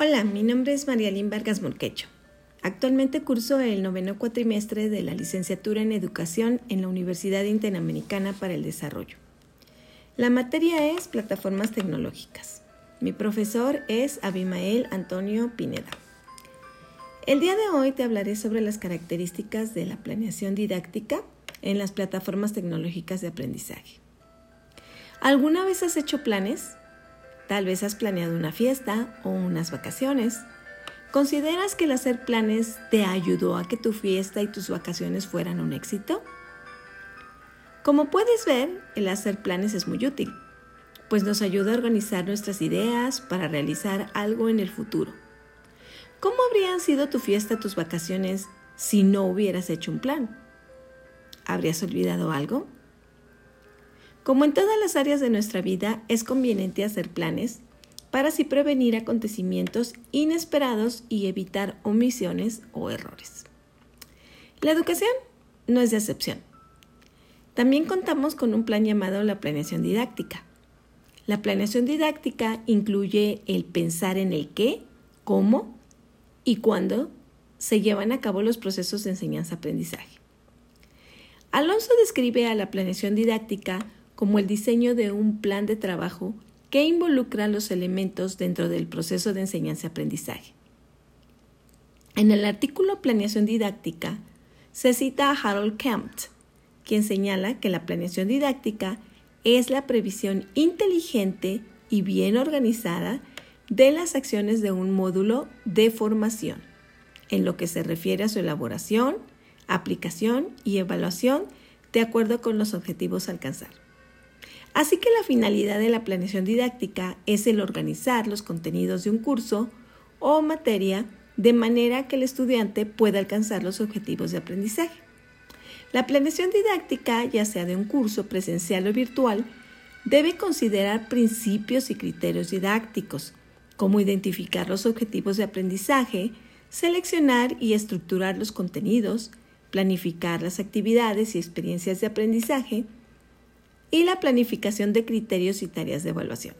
Hola, mi nombre es Marialín Vargas Morquecho. Actualmente curso el noveno cuatrimestre de la licenciatura en Educación en la Universidad Interamericana para el Desarrollo. La materia es Plataformas Tecnológicas. Mi profesor es Abimael Antonio Pineda. El día de hoy te hablaré sobre las características de la planeación didáctica en las plataformas tecnológicas de aprendizaje. ¿Alguna vez has hecho planes? Tal vez has planeado una fiesta o unas vacaciones. ¿Consideras que el hacer planes te ayudó a que tu fiesta y tus vacaciones fueran un éxito? Como puedes ver, el hacer planes es muy útil, pues nos ayuda a organizar nuestras ideas para realizar algo en el futuro. ¿Cómo habrían sido tu fiesta, tus vacaciones si no hubieras hecho un plan? ¿Habrías olvidado algo? Como en todas las áreas de nuestra vida, es conveniente hacer planes para así prevenir acontecimientos inesperados y evitar omisiones o errores. La educación no es de excepción. También contamos con un plan llamado la planeación didáctica. La planeación didáctica incluye el pensar en el qué, cómo y cuándo se llevan a cabo los procesos de enseñanza-aprendizaje. Alonso describe a la planeación didáctica como el diseño de un plan de trabajo que involucra los elementos dentro del proceso de enseñanza-aprendizaje. En el artículo Planeación didáctica se cita a Harold Kempt, quien señala que la planeación didáctica es la previsión inteligente y bien organizada de las acciones de un módulo de formación, en lo que se refiere a su elaboración, aplicación y evaluación de acuerdo con los objetivos a alcanzar. Así que la finalidad de la planeación didáctica es el organizar los contenidos de un curso o materia de manera que el estudiante pueda alcanzar los objetivos de aprendizaje. La planeación didáctica, ya sea de un curso presencial o virtual, debe considerar principios y criterios didácticos, como identificar los objetivos de aprendizaje, seleccionar y estructurar los contenidos, planificar las actividades y experiencias de aprendizaje, y la planificación de criterios y tareas de evaluación.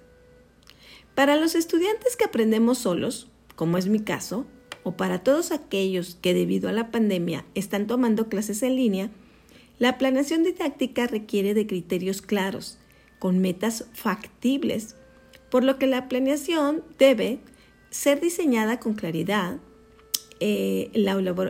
Para los estudiantes que aprendemos solos, como es mi caso, o para todos aquellos que debido a la pandemia están tomando clases en línea, la planeación didáctica requiere de criterios claros, con metas factibles, por lo que la planeación debe ser diseñada con claridad, eh,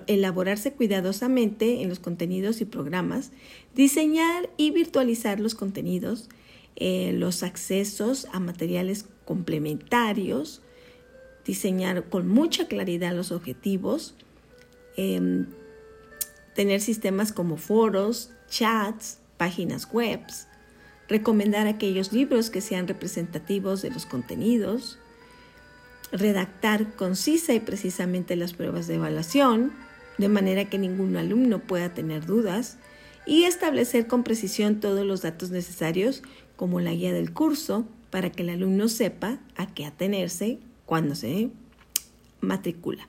elaborarse cuidadosamente en los contenidos y programas, diseñar y virtualizar los contenidos, eh, los accesos a materiales complementarios, diseñar con mucha claridad los objetivos, em, tener sistemas como foros, chats, páginas web, recomendar aquellos libros que sean representativos de los contenidos, redactar concisa y precisamente las pruebas de evaluación, de manera que ningún alumno pueda tener dudas, y establecer con precisión todos los datos necesarios, como la guía del curso, para que el alumno sepa a qué atenerse cuando se matricula.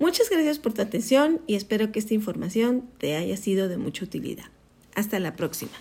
Muchas gracias por tu atención y espero que esta información te haya sido de mucha utilidad. Hasta la próxima.